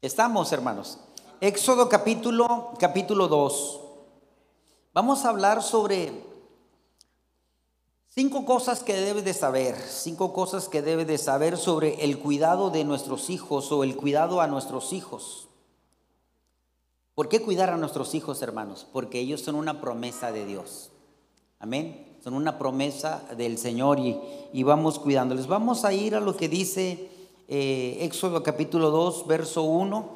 Estamos, hermanos. Éxodo capítulo, capítulo 2. Vamos a hablar sobre cinco cosas que debes de saber, cinco cosas que debes de saber sobre el cuidado de nuestros hijos o el cuidado a nuestros hijos. ¿Por qué cuidar a nuestros hijos, hermanos? Porque ellos son una promesa de Dios. Amén. Son una promesa del Señor y, y vamos cuidándoles. Vamos a ir a lo que dice eh, Éxodo capítulo 2, verso 1.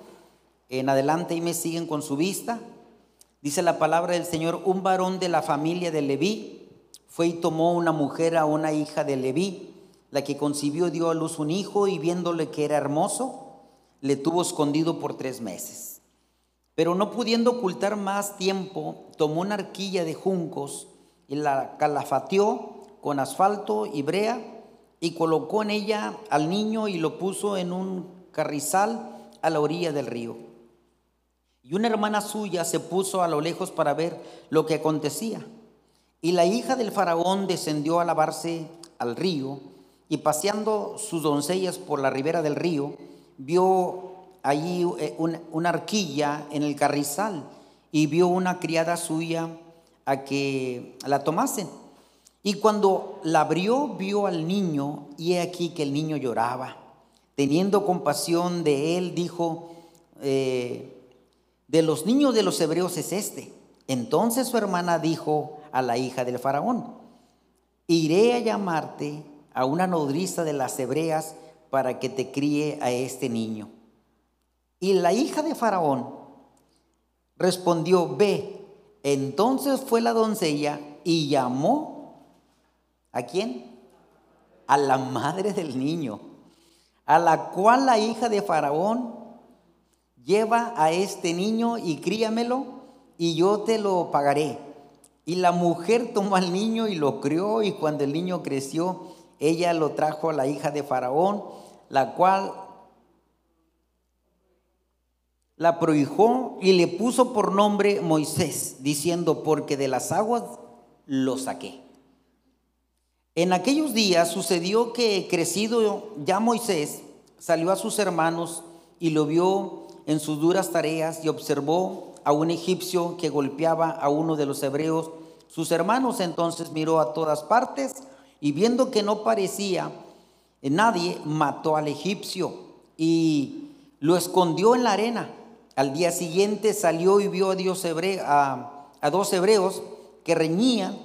En adelante y me siguen con su vista. Dice la palabra del Señor, un varón de la familia de Leví fue y tomó una mujer a una hija de Leví, la que concibió dio a luz un hijo y viéndole que era hermoso, le tuvo escondido por tres meses. Pero no pudiendo ocultar más tiempo, tomó una arquilla de juncos y la calafateó con asfalto y brea y colocó en ella al niño y lo puso en un carrizal a la orilla del río. Y una hermana suya se puso a lo lejos para ver lo que acontecía. Y la hija del faraón descendió a lavarse al río y paseando sus doncellas por la ribera del río, vio allí eh, una, arquilla en el carrizal y vio una criada suya a que la tomasen. Y cuando la abrió, vio al niño y he aquí que el niño lloraba. Teniendo compasión de él, dijo, eh, de los niños de los hebreos es este. Entonces su hermana dijo a la hija del faraón, iré a llamarte a una nodriza de las hebreas para que te críe a este niño. Y la hija de faraón respondió, ve. Entonces fue la doncella y llamó a quién? A la madre del niño, a la cual la hija de faraón lleva a este niño y críamelo y yo te lo pagaré. Y la mujer tomó al niño y lo crió y cuando el niño creció, ella lo trajo a la hija de Faraón, la cual la prohijó y le puso por nombre Moisés, diciendo, porque de las aguas lo saqué. En aquellos días sucedió que crecido ya Moisés salió a sus hermanos y lo vio en sus duras tareas y observó a un egipcio que golpeaba a uno de los hebreos. Sus hermanos entonces miró a todas partes y viendo que no parecía nadie, mató al egipcio y lo escondió en la arena. Al día siguiente salió y vio a, dos hebreos que reñían.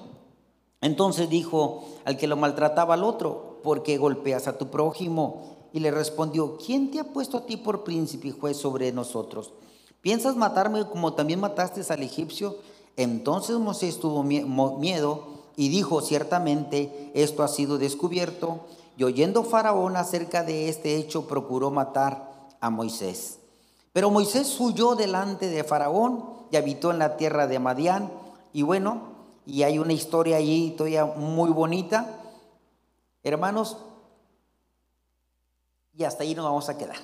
Entonces dijo al que lo maltrataba al otro, ¿por qué golpeas a tu prójimo? Y le respondió, ¿quién te ha puesto a ti por príncipe y juez sobre nosotros? ¿Piensas matarme como también mataste al egipcio? Entonces Moisés tuvo miedo y dijo, ciertamente esto ha sido descubierto. Y oyendo Faraón acerca de este hecho, procuró matar a Moisés. Pero Moisés huyó delante de Faraón y habitó en la tierra de Madián. Y bueno, y hay una historia allí todavía muy bonita. Hermanos, y hasta ahí nos vamos a quedar.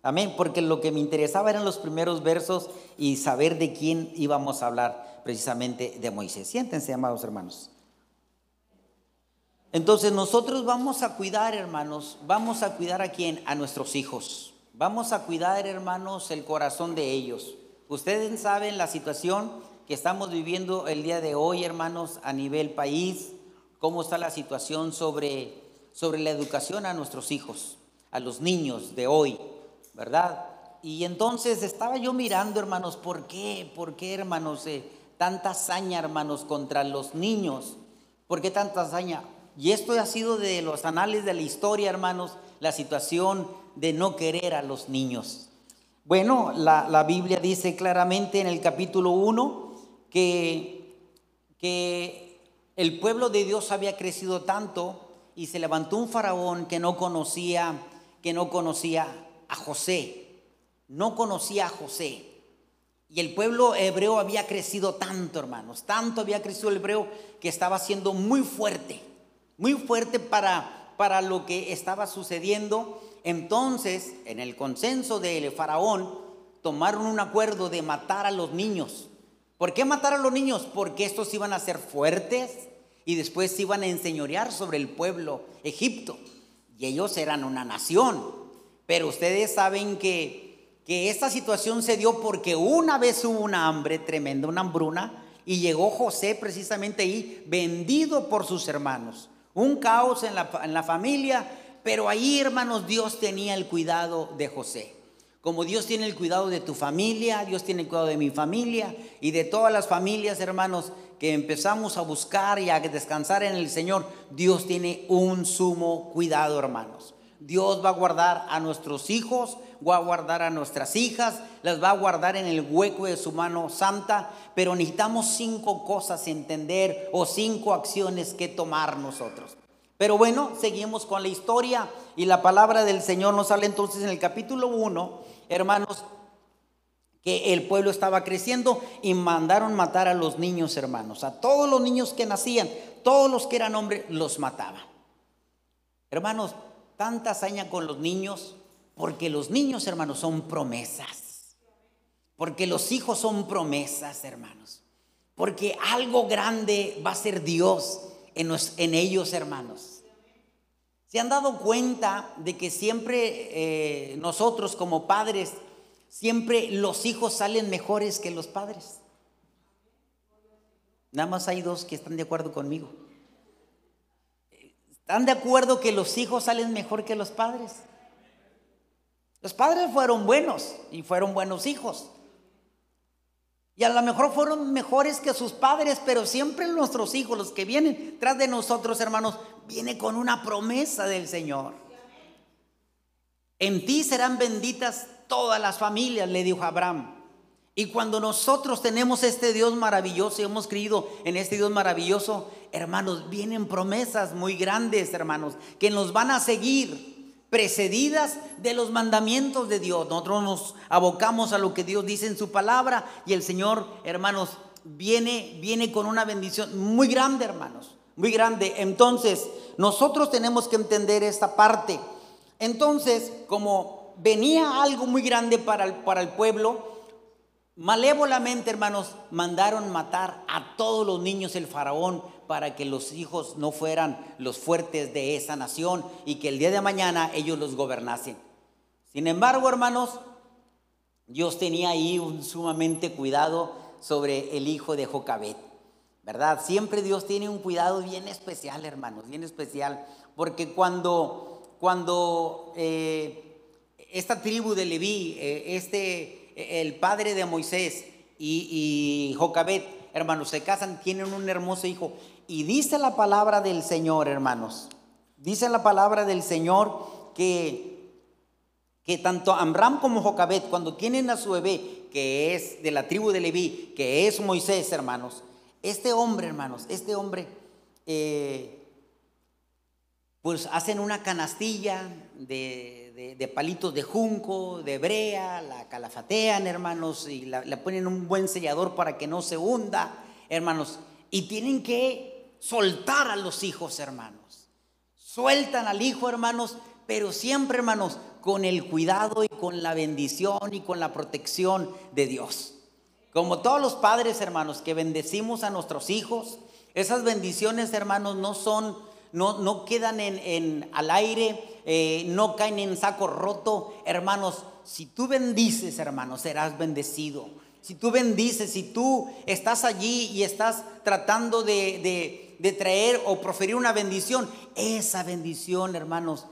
Amén, porque lo que me interesaba eran los primeros versos y saber de quién íbamos a hablar, precisamente de Moisés. Siéntense, amados hermanos. Entonces nosotros vamos a cuidar, hermanos, vamos a cuidar a quién? A nuestros hijos. Vamos a cuidar, hermanos, el corazón de ellos. Ustedes saben la situación que estamos viviendo el día de hoy, hermanos, a nivel país, cómo está la situación sobre, sobre la educación a nuestros hijos a los niños de hoy, ¿verdad? Y entonces estaba yo mirando, hermanos, ¿por qué? ¿Por qué, hermanos, tanta hazaña, hermanos, contra los niños? ¿Por qué tanta hazaña? Y esto ha sido de los anales de la historia, hermanos, la situación de no querer a los niños. Bueno, la, la Biblia dice claramente en el capítulo 1 que, que el pueblo de Dios había crecido tanto y se levantó un faraón que no conocía que no conocía a José, no conocía a José. Y el pueblo hebreo había crecido tanto, hermanos, tanto había crecido el hebreo que estaba siendo muy fuerte, muy fuerte para, para lo que estaba sucediendo. Entonces, en el consenso del faraón, tomaron un acuerdo de matar a los niños. ¿Por qué matar a los niños? Porque estos iban a ser fuertes y después iban a enseñorear sobre el pueblo Egipto y ellos eran una nación. Pero ustedes saben que, que esta situación se dio porque una vez hubo una hambre tremenda, una hambruna, y llegó José precisamente ahí, vendido por sus hermanos. Un caos en la, en la familia, pero ahí, hermanos, Dios tenía el cuidado de José. Como Dios tiene el cuidado de tu familia, Dios tiene el cuidado de mi familia y de todas las familias, hermanos, que empezamos a buscar y a descansar en el Señor, Dios tiene un sumo cuidado, hermanos. Dios va a guardar a nuestros hijos, va a guardar a nuestras hijas, las va a guardar en el hueco de su mano santa, pero necesitamos cinco cosas entender o cinco acciones que tomar nosotros. Pero bueno, seguimos con la historia y la palabra del Señor nos sale entonces en el capítulo 1, hermanos, que el pueblo estaba creciendo y mandaron matar a los niños, hermanos, a todos los niños que nacían, todos los que eran hombres, los mataban. Hermanos, tanta hazaña con los niños, porque los niños, hermanos, son promesas. Porque los hijos son promesas, hermanos. Porque algo grande va a ser Dios en, ellos, hermanos. ¿Se han dado cuenta de que siempre eh, nosotros como padres, siempre los hijos salen mejores que los padres? Nada más hay dos que están de acuerdo conmigo. ¿Están de acuerdo que los hijos salen mejor que los padres? Los padres fueron buenos y fueron buenos hijos. Y a lo mejor fueron mejores que sus padres, pero siempre nuestros hijos, los que vienen tras de nosotros, hermanos, viene con una promesa del Señor. En ti serán benditas todas las familias, le dijo Abraham. Y cuando nosotros tenemos este Dios maravilloso y hemos creído en este Dios maravilloso, hermanos, vienen promesas muy grandes, hermanos, que nos van a seguir precedidas de los mandamientos de Dios. Nosotros nos abocamos a lo que Dios dice en su palabra y el Señor, hermanos, viene viene con una bendición muy grande, hermanos, muy grande. Entonces, nosotros tenemos que entender esta parte. Entonces, como venía algo muy grande para el, para el pueblo, malévolamente, hermanos, mandaron matar a todos los niños el faraón para que los hijos no fueran los fuertes de esa nación y que el día de mañana ellos los gobernasen. Sin embargo, hermanos, Dios tenía ahí un sumamente cuidado sobre el hijo de Jocabet. ¿Verdad? Siempre Dios tiene un cuidado bien especial, hermanos, bien especial. Porque cuando, cuando eh, esta tribu de Leví, eh, este, el padre de Moisés y, y Jocabet, hermanos, se casan, tienen un hermoso hijo. Y dice la palabra del Señor, hermanos. Dice la palabra del Señor que, que tanto Amram como Jocabet, cuando tienen a su bebé, que es de la tribu de Leví, que es Moisés, hermanos, este hombre, hermanos, este hombre, eh, pues hacen una canastilla de, de, palitos de junco, de brea, la calafatean, hermanos, y le ponen un buen sellador para que no se hunda, hermanos, y tienen que soltar a los hijos, hermanos. Sueltan al hijo, hermanos, pero siempre, hermanos, con el cuidado y con la bendición y con la protección de Dios. Como todos los padres, hermanos, que bendecimos a nuestros hijos, esas bendiciones, hermanos, no son, no, no quedan en, al aire, eh, no caen en saco roto. Hermanos, si tú bendices, hermanos, serás bendecido. Si tú bendices, si tú estás allí y estás tratando de traer o proferir una bendición, esa bendición, hermanos,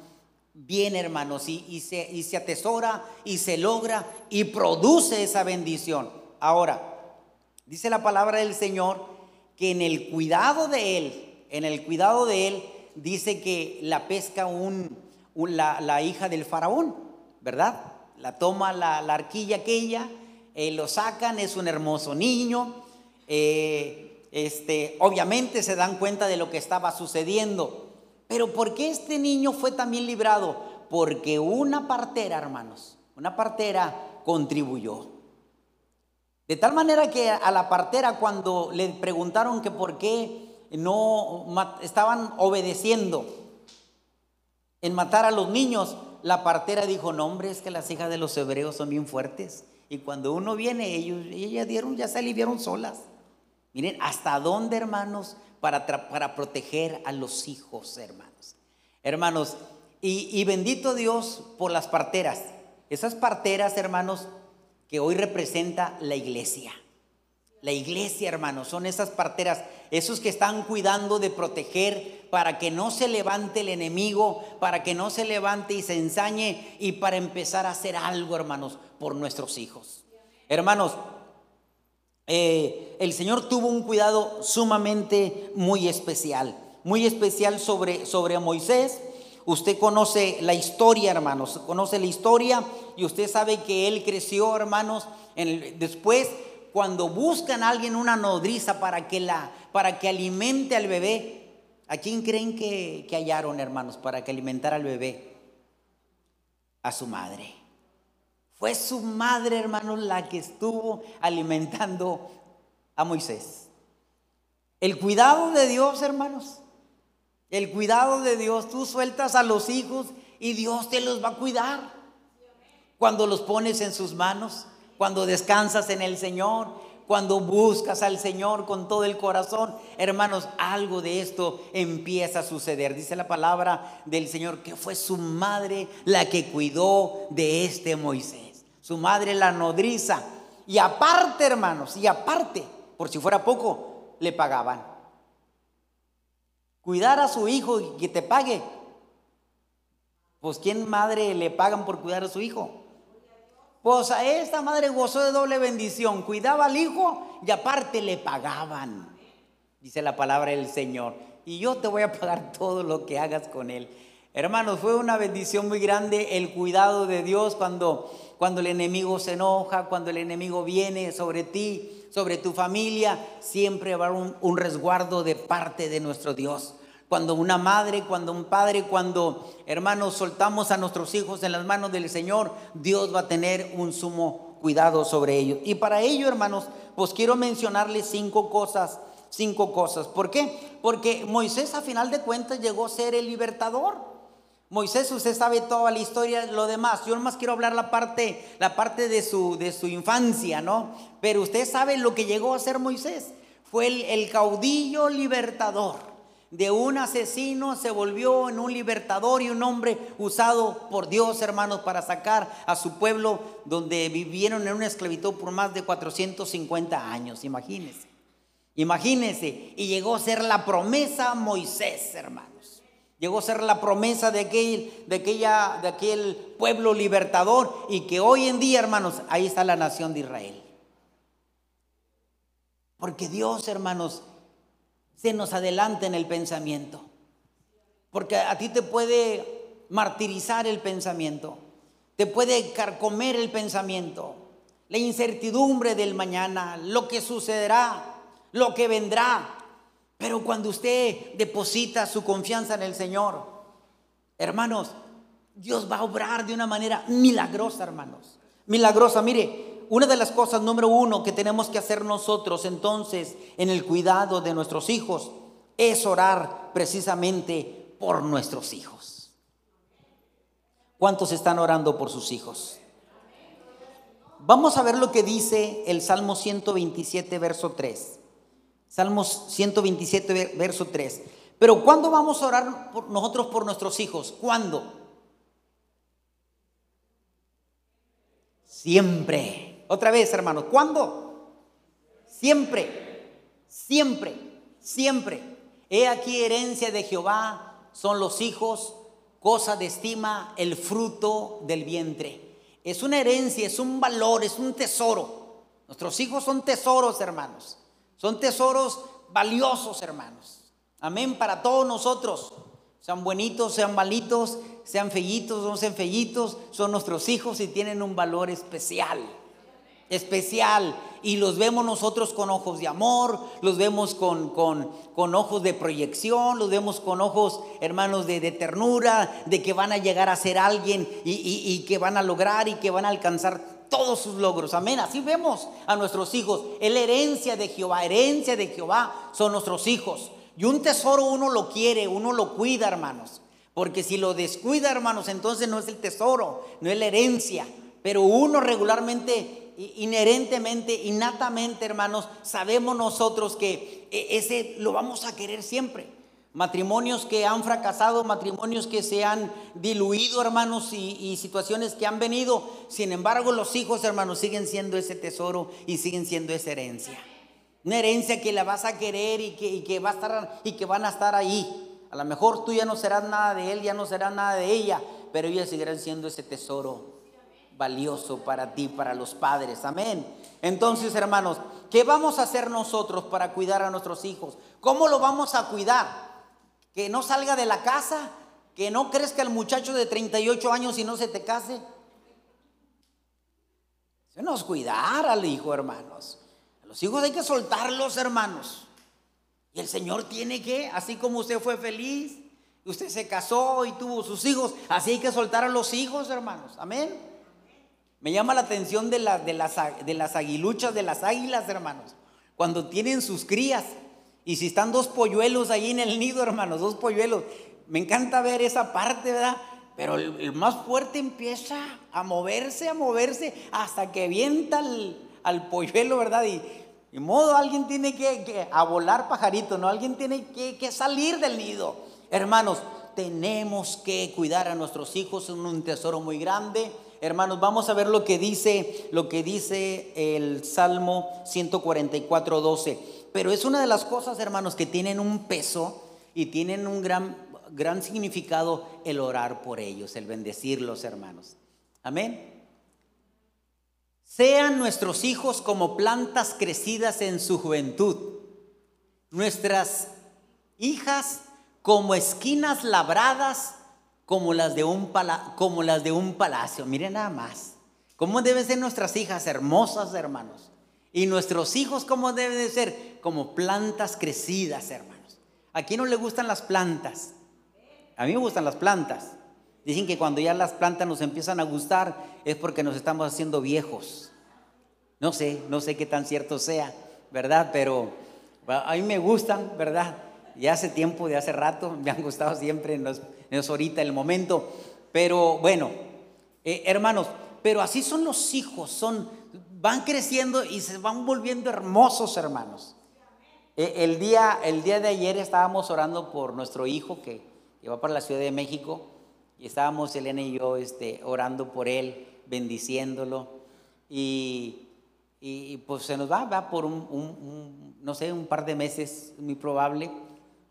viene, hermanos, y, se, y se atesora y se logra y produce esa bendición. Ahora, dice la palabra del Señor que en el cuidado de Él, en el cuidado de Él, dice que la pesca un, la, hija del faraón, ¿verdad? La toma la, arquilla aquella, eh, lo sacan, es un hermoso niño. Eh, este, obviamente se dan cuenta de lo que estaba sucediendo. Pero ¿por qué este niño fue también librado? Porque una partera, hermanos, una partera contribuyó. De tal manera que a la partera cuando le preguntaron que por qué no estaban obedeciendo en matar a los niños, la partera dijo, no hombre, es que las hijas de los hebreos son bien fuertes. Y cuando uno viene, ellos, ellas dieron, ya se aliviaron solas. Miren, hasta dónde, hermanos, para, para proteger a los hijos, hermanos. Hermanos, y, bendito Dios por las parteras, Esas parteras, hermanos, que hoy representa la iglesia. La iglesia, hermanos, son esas parteras, esos que están cuidando de proteger para que no se levante el enemigo, para que no se levante y se ensañe y para empezar a hacer algo, hermanos, por nuestros hijos. Hermanos, eh, el Señor tuvo un cuidado sumamente muy especial, muy especial sobre, sobre Moisés. Usted conoce la historia, hermanos, conoce la historia y usted sabe que él creció, hermanos, después cuando buscan a alguien una nodriza para que, la, para que alimente al bebé, ¿a quién creen que, que hallaron, hermanos, para que alimentara al bebé? A su madre. Fue su madre, hermanos, la que estuvo alimentando a Moisés. El cuidado de Dios, hermanos. El cuidado de Dios. Tú sueltas a los hijos y Dios te los va a cuidar. Cuando los pones en sus manos cuando descansas en el Señor, cuando buscas al Señor con todo el corazón, hermanos, algo de esto empieza a suceder. Dice la palabra del Señor que fue su madre la que cuidó de este Moisés. Su madre la nodriza. Y aparte, hermanos, y aparte, por si fuera poco, le pagaban. Cuidar a su hijo y que te pague. Pues ¿quién madre le pagan por cuidar a su hijo? Pues a esta madre gozó de doble bendición. Cuidaba al hijo y aparte le pagaban. Dice la palabra del Señor. Y yo te voy a pagar todo lo que hagas con él. Hermanos, fue una bendición muy grande el cuidado de Dios cuando, cuando el enemigo se enoja, cuando el enemigo viene sobre ti, sobre tu familia. Siempre va un, un resguardo de parte de nuestro Dios cuando una madre, cuando un padre, cuando hermanos soltamos a nuestros hijos en las manos del Señor, Dios va a tener un sumo cuidado sobre ellos. Y para ello, hermanos, pues quiero mencionarles cinco cosas, cinco cosas. ¿Por qué? Porque Moisés a final de cuentas llegó a ser el libertador. Moisés, usted sabe toda la historia, lo demás. Yo nomás quiero hablar la parte, la parte de su, de su infancia, ¿no? Pero usted sabe lo que llegó a ser Moisés. Fue el, el caudillo libertador de un asesino se volvió en un libertador y un hombre usado por Dios, hermanos, para sacar a su pueblo donde vivieron en una esclavitud por más de 450 años. Imagínense. Imagínense. Y llegó a ser la promesa Moisés, hermanos. Llegó a ser la promesa de aquel, pueblo libertador y que hoy en día, hermanos, ahí está la nación de Israel. Porque Dios, hermanos, se nos adelanta en el pensamiento. Porque a ti te puede martirizar el pensamiento, te puede carcomer el pensamiento, la incertidumbre del mañana, lo que sucederá, lo que vendrá. Pero cuando usted deposita su confianza en el Señor, hermanos, Dios va a obrar de una manera milagrosa, hermanos. Milagrosa, mire, una de las cosas número uno que tenemos que hacer nosotros entonces en el cuidado de nuestros hijos es orar precisamente por nuestros hijos. ¿Cuántos están orando por sus hijos? Vamos a ver lo que dice el Salmo 127, verso 3. Salmos 127, verso 3. Pero ¿cuándo vamos a orar por nosotros por nuestros hijos? ¿Cuándo? Siempre. Otra vez, hermanos, ¿cuándo? Siempre, siempre, siempre. He aquí herencia de Jehová, son los hijos, cosa de estima, el fruto del vientre. Es una herencia, es un valor, es un tesoro. Nuestros hijos son tesoros, hermanos. Son tesoros valiosos, hermanos. Amén para todos nosotros. Sean buenitos, sean malitos, sean fellitos, no sean fellitos, son nuestros hijos y tienen un valor especial especial y los vemos nosotros con ojos de amor, los vemos con, con, ojos de proyección, los vemos con ojos, hermanos, de, ternura, de que van a llegar a ser alguien y, y, que van a lograr y que van a alcanzar todos sus logros. Amén. Así vemos a nuestros hijos. La herencia de Jehová, herencia de Jehová son nuestros hijos. Y un tesoro uno lo quiere, uno lo cuida, hermanos. Porque si lo descuida, hermanos, entonces no es el tesoro, no es la herencia. Pero uno regularmente inherentemente, innatamente, hermanos, sabemos nosotros que e, ese lo vamos a querer siempre. Matrimonios que han fracasado, matrimonios que se han diluido, hermanos, y, situaciones que han venido. Sin embargo, los hijos, hermanos, siguen siendo ese tesoro y siguen siendo esa herencia. Una herencia que la vas a querer y que, y que, va a estar, y que van a estar ahí. A lo mejor tú ya no serás nada de él, ya no serás nada de ella, pero ellas seguirán siendo ese tesoro valioso para ti, para los padres. Amén. Entonces, hermanos, ¿qué vamos a hacer nosotros para cuidar a nuestros hijos? ¿Cómo lo vamos a cuidar? Que no salga de la casa, que no crezca el muchacho de 38 años y no se te case. Eso no es cuidar al hijo, hermanos. A los hijos hay que soltarlos, hermanos. Y el Señor tiene que, así como usted fue feliz, usted se casó y tuvo sus hijos, así hay que soltar a los hijos, hermanos. Amén. Me llama la atención de, de, las, de las aguiluchas, de las águilas, hermanos. Cuando tienen sus crías. Y si están dos polluelos ahí en el nido, hermanos, dos polluelos. Me encanta ver esa parte, ¿verdad? Pero el, más fuerte empieza a moverse, a moverse, hasta que vienta al, polluelo, ¿verdad? Y, de modo, alguien tiene que, a volar pajarito, ¿no? Alguien tiene que, que, salir del nido. Hermanos, tenemos que cuidar a nuestros hijos, son un tesoro muy grande. Hermanos, vamos a ver lo que dice, lo que dice el Salmo 144, 12. Pero es una de las cosas, hermanos, que tienen un peso y tienen un gran, gran significado el orar por ellos, el bendecirlos, hermanos. Amén. Sean nuestros hijos como plantas crecidas en su juventud, nuestras hijas como esquinas labradas como las de un, como las de un palacio. Miren nada más. ¿Cómo deben ser nuestras hijas hermosas, hermanos? Y nuestros hijos, ¿cómo deben de ser? Como plantas crecidas, hermanos. ¿A quién no le gustan las plantas? A mí me gustan las plantas. Dicen que cuando ya las plantas nos empiezan a gustar es porque nos estamos haciendo viejos. No sé, no sé qué tan cierto sea, ¿verdad? Pero a mí me gustan, ¿verdad? Ya hace tiempo, de hace rato, me han gustado siempre, no es, ahorita el momento. Pero bueno, eh, hermanos, pero así son los hijos, son, van creciendo y se van volviendo hermosos, hermanos. Eh, el, día, el día de ayer estábamos orando por nuestro hijo que, va para la Ciudad de México y estábamos Elena y yo este, orando por él, bendiciéndolo. Y, y, pues se nos va, va por un, no sé, un par de meses, muy probable.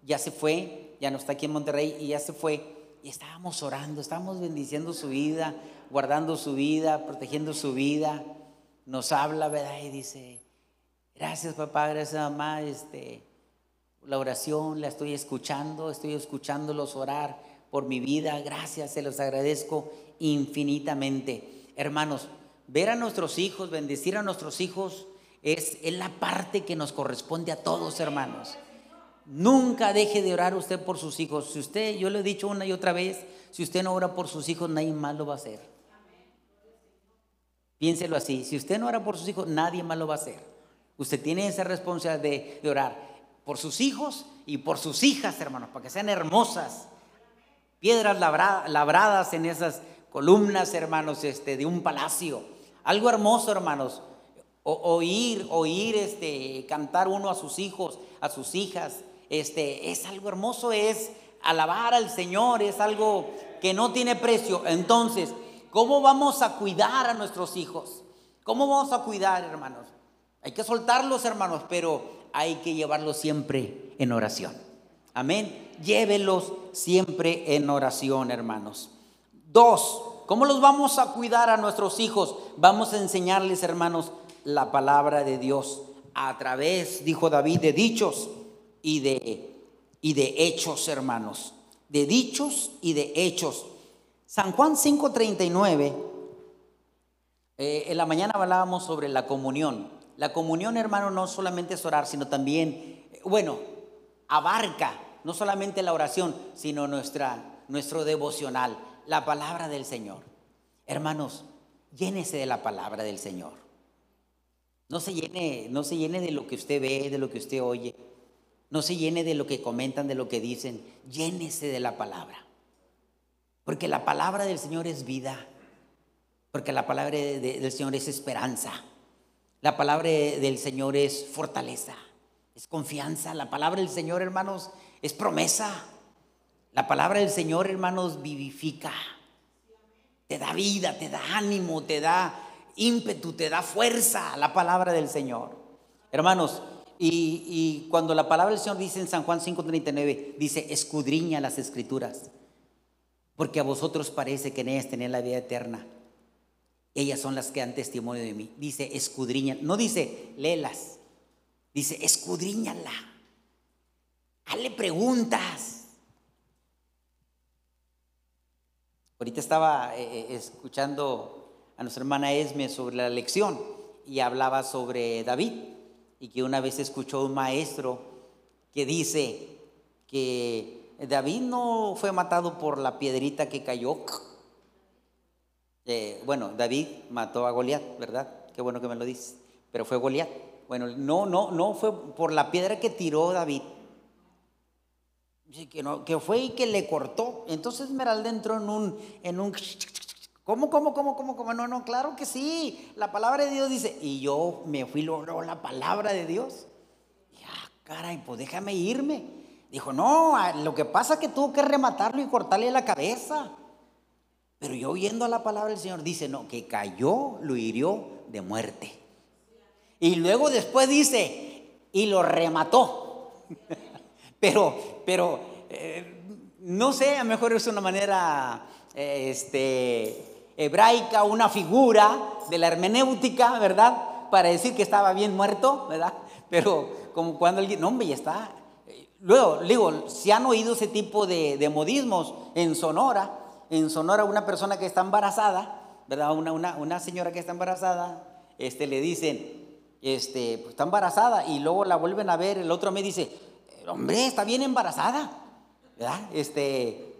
Ya se fue, ya no está aquí en Monterrey y ya se fue. Y estábamos orando, estábamos bendiciendo su vida, guardando su vida, protegiendo su vida. Nos habla, ¿verdad? Y dice, gracias papá, gracias mamá, este, la oración la estoy escuchando, estoy escuchándolos orar por mi vida. Gracias, se los agradezco infinitamente. Hermanos, ver a nuestros hijos, bendecir a nuestros hijos, es, es la parte que nos corresponde a todos, hermanos. Nunca deje de orar usted por sus hijos. Si usted, yo le he dicho una y otra vez, si usted no ora por sus hijos, nadie más lo va a hacer. Piénselo así, si usted no ora por sus hijos, nadie más lo va a hacer. Usted tiene esa responsabilidad de, orar por sus hijos y por sus hijas, hermanos, para que sean hermosas, piedras labradas en esas columnas, hermanos, este, de un palacio. Algo hermoso, hermanos. oír, oír, este, cantar uno a sus hijos, a sus hijas, este, es algo hermoso, es alabar al Señor, es algo que no tiene precio. Entonces, ¿cómo vamos a cuidar a nuestros hijos? ¿Cómo vamos a cuidar, hermanos? Hay que soltarlos, hermanos, pero hay que llevarlos siempre en oración. Amén. Llévelos siempre en oración, hermanos. Dos, ¿cómo los vamos a cuidar a nuestros hijos? Vamos a enseñarles, hermanos, la palabra de Dios a través, dijo David, de dichos y de, y de hechos, hermanos. De dichos y de hechos. San Juan 5:39, eh, en la mañana hablábamos sobre la comunión. La comunión, hermano, no solamente es orar, sino también, bueno, abarca no solamente la oración, sino nuestra, nuestro devocional, la palabra del Señor. Hermanos, llénese de la palabra del Señor. No se llene, no se llene de lo que usted ve, de lo que usted oye. No se llene de lo que comentan, de lo que dicen. Llénese de la palabra. Porque la palabra del Señor es vida. Porque la palabra del Señor es esperanza. La palabra del Señor es fortaleza. Es confianza. La palabra del Señor, hermanos, es promesa. La palabra del Señor, hermanos, vivifica. Te da vida, te da ánimo, te da ímpetu, te da fuerza la palabra del Señor. Hermanos, y, cuando la palabra del Señor dice en San Juan 5:39, dice, escudriña las escrituras, porque a vosotros parece que en ellas tenéis la vida eterna. Ellas son las que dan testimonio de mí. Dice, escudriña. No dice, léelas. Dice, escudriñala. Hazle preguntas. Ahorita estaba eh, eh, escuchando a nuestra hermana Esme sobre la lección y hablaba sobre David y que una vez escuchó un maestro que dice que David no fue matado por la piedrita que cayó. Eh, bueno, David mató a Goliat, ¿verdad? Qué bueno que me lo dices. Pero fue Goliat. Bueno, no, no, no fue por la piedra que tiró David. Que, que fue y que le cortó. Entonces Esmeralda entró en un, en un ¿Cómo, cómo, cómo, cómo, cómo? No, no, claro que sí. La palabra de Dios dice, y yo me fui, logró la palabra de Dios. Ya, ah, caray, pues déjame irme. Dijo, no, lo que pasa es que tuvo que rematarlo y cortarle la cabeza. Pero yo oyendo la palabra del Señor, dice, no, que cayó, lo hirió de muerte. Y luego después dice, y lo remató. pero, pero, eh, no sé, a lo mejor es una manera, eh, este, hebraica, una figura de la hermenéutica, ¿verdad? Para decir que estaba bien muerto, ¿verdad? Pero como cuando alguien, no, hombre, ya está. Luego, digo, si han oído ese tipo de, modismos en Sonora, en Sonora una persona que está embarazada, ¿verdad? Una, una, señora que está embarazada, este, le dicen, este, pues está embarazada y luego la vuelven a ver, el otro me dice, hombre, está bien embarazada, ¿verdad? Este,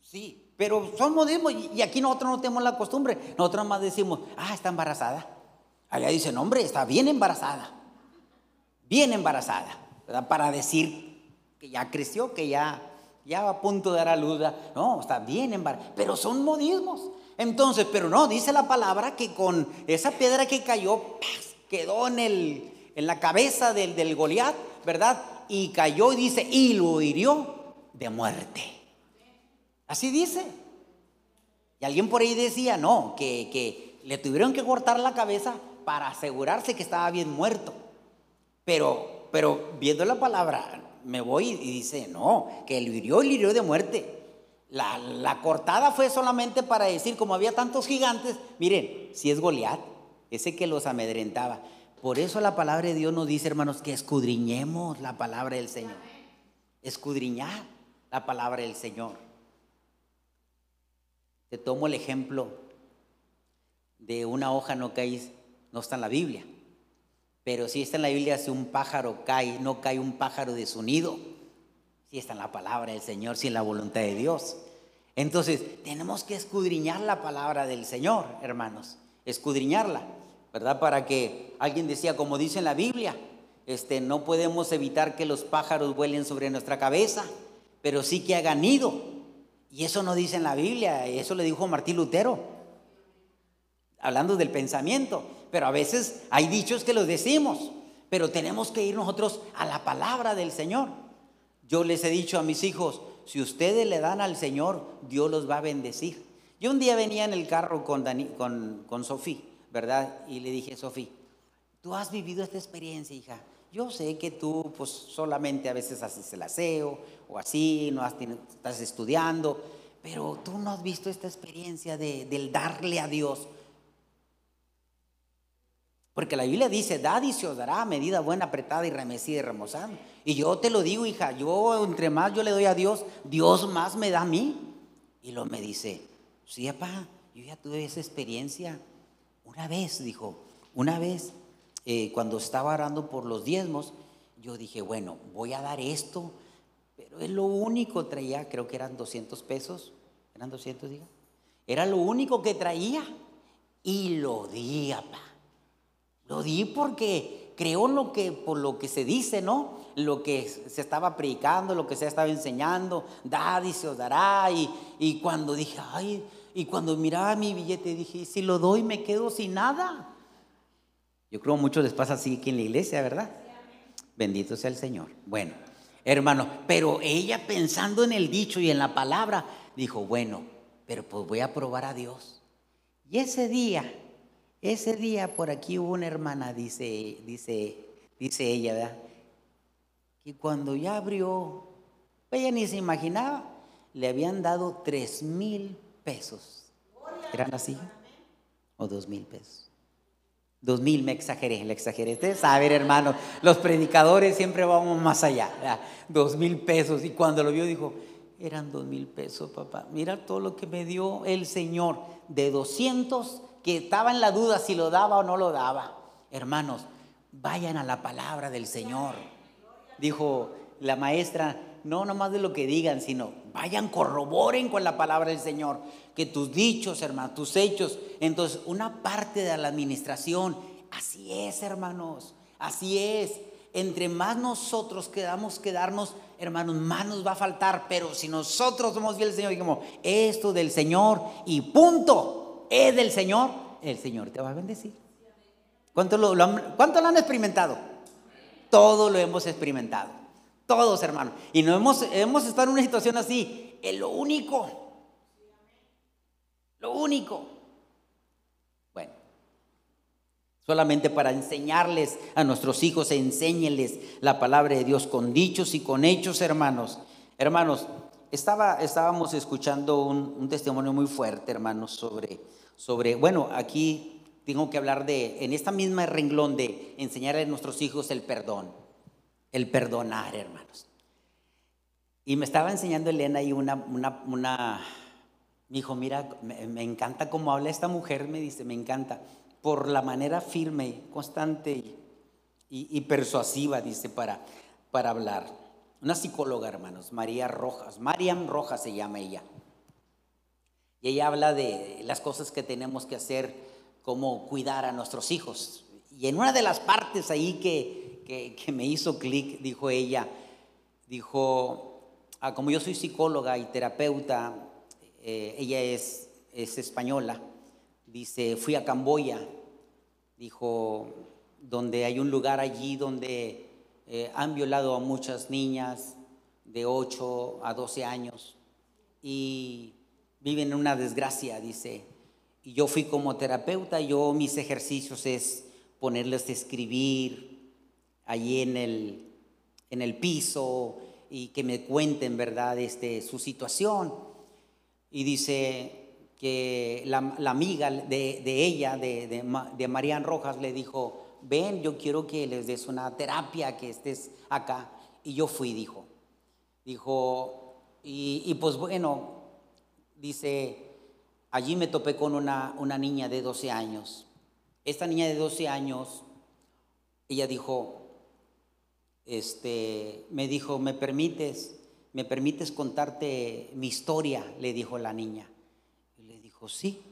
sí, pero son modismos y aquí nosotros no tenemos la costumbre. Nosotros más decimos, ah, está embarazada. Allá dicen, hombre, está bien embarazada. Bien embarazada. Para decir que ya creció, que ya, ya va a punto de dar a luz. No, está bien. Pero son modismos. Entonces, pero no, dice la palabra que con esa piedra que cayó, quedó en, el, en la cabeza del, del Goliat, ¿verdad? Y cayó y dice, y lo hirió de muerte. Así dice. Y alguien por ahí decía, no, que, le tuvieron que cortar la cabeza para asegurarse que estaba bien muerto. Pero, pero viendo la palabra, me voy y dice, no, que lo hirió y hirió de muerte. La, la, cortada fue solamente para decir, como había tantos gigantes, miren, si es Goliat, ese que los amedrentaba. Por eso la palabra de Dios nos dice, hermanos, que escudriñemos la palabra del Señor. Escudriñar la palabra del Señor. Te tomo el ejemplo de una hoja no cae, no está en la Biblia. Pero si está en la Biblia, si un pájaro cae, no cae un pájaro de su nido. Si está en la palabra del Señor, si en la voluntad de Dios. Entonces, tenemos que escudriñar la palabra del Señor, hermanos. Escudriñarla, ¿verdad? Para que alguien decía, como dice en la Biblia, este, no podemos evitar que los pájaros vuelen sobre nuestra cabeza, pero sí que hagan nido y eso no dice en la Biblia, eso le dijo Martín Lutero, hablando del pensamiento. Pero a veces hay dichos que los decimos, pero tenemos que ir nosotros a la palabra del Señor. Yo les he dicho a mis hijos, si ustedes le dan al Señor, Dios los va a bendecir. Yo un día venía en el carro con, Sofía, ¿verdad? Y le dije, Sofía, tú has vivido esta experiencia, hija. Yo sé que tú pues solamente a veces haces el aseo o así, no estás estudiando, pero tú no has visto esta experiencia de, del darle a Dios. Porque la Biblia dice, dad y se os dará medida buena, apretada y remecida y remozada. Y yo te lo digo, hija, yo entre más yo le doy a Dios, Dios más me da a mí. Y lo me dice, sí, papá, yo ya tuve esa experiencia. Una vez, dijo, una vez eh, cuando estaba orando por los diezmos, yo dije, bueno, voy a dar esto, pero es lo único, traía, creo que eran 200 pesos, eran 200, diga, era lo único que traía y lo di, papá. Lo di porque creo lo que, por lo que se dice, ¿no? Lo que se estaba predicando, lo que se estaba enseñando, dad y se os dará. Y, y cuando dije, ay, y cuando miraba mi billete dije, si lo doy me quedo sin nada. Yo creo que muchos les pasa así aquí en la iglesia, ¿verdad? Bendito sea el Señor. Bueno, hermano. Pero ella pensando en el dicho y en la palabra, dijo, bueno, pero pues voy a probar a Dios. Y ese día, ese día por aquí hubo una hermana, dice, dice, dice ella, ¿verdad? Y cuando ya abrió, ella ni se imaginaba, le habían dado tres mil pesos. ¿Eran así? ¿O dos mil pesos? Dos mil, me exageré, le exageré. Ustedes saben, hermano, los predicadores siempre vamos más allá. Dos mil pesos. Y cuando lo vio dijo, eran dos mil pesos, papá. Mira todo lo que me dio el Señor. De 200 que estaba en la duda si lo daba o no lo daba. Hermanos, vayan a la palabra del Señor. Dijo la maestra, no nomás de lo que digan, sino vayan, corroboren con la palabra del Señor. Que tus dichos, hermanos, tus hechos. Entonces, una parte de la administración, así es, hermanos, así es. Entre más nosotros quedamos quedarnos, hermanos, más nos va a faltar. Pero si nosotros somos fieles al Señor, digamos, esto del Señor y punto, es del Señor, el Señor te va a bendecir. ¿Cuánto lo, han, ¿cuánto lo han experimentado? Todo lo hemos experimentado. Todos, hermanos. Y no hemos, hemos estado en una situación así. Es lo único. Lo único. Bueno. Solamente para enseñarles a nuestros hijos, enséñeles la palabra de Dios con dichos y con hechos, hermanos. Hermanos, estaba, estábamos escuchando un, un testimonio muy fuerte, hermanos, sobre, sobre, bueno, aquí tengo que hablar de, en esta misma renglón de enseñarle a nuestros hijos el perdón, el perdonar, hermanos. Y me estaba enseñando Elena y una, una, una me dijo, mira, me, encanta cómo habla esta mujer, me dice, me encanta, por la manera firme, constante y, persuasiva, dice, para, para hablar. Una psicóloga, hermanos, María Rojas, Mariam Rojas se llama ella. Ella habla de las cosas que tenemos que hacer cómo cuidar a nuestros hijos. Y en una de las partes ahí que, que, me hizo clic, dijo ella, dijo, ah, como yo soy psicóloga y terapeuta, eh, ella es, es española, dice, fui a Camboya, dijo, donde hay un lugar allí donde eh, han violado a muchas niñas de 8 a 12 años y viven en una desgracia, dice y yo fui como terapeuta, yo mis ejercicios es ponerles a escribir allí en el, en el piso y que me cuenten, ¿verdad?, este, su situación. Y dice que la, amiga de, ella, de, de, de Marian Rojas, le dijo, ven, yo quiero que les des una terapia, que estés acá. Y yo fui, dijo. Dijo, y pues bueno, dice, allí me topé con una, una niña de 12 años. Esta niña de 12 años, ella dijo, este, me dijo, ¿me permites? ¿Me permites contarte mi historia? Le dijo la niña. Y le dijo, sí.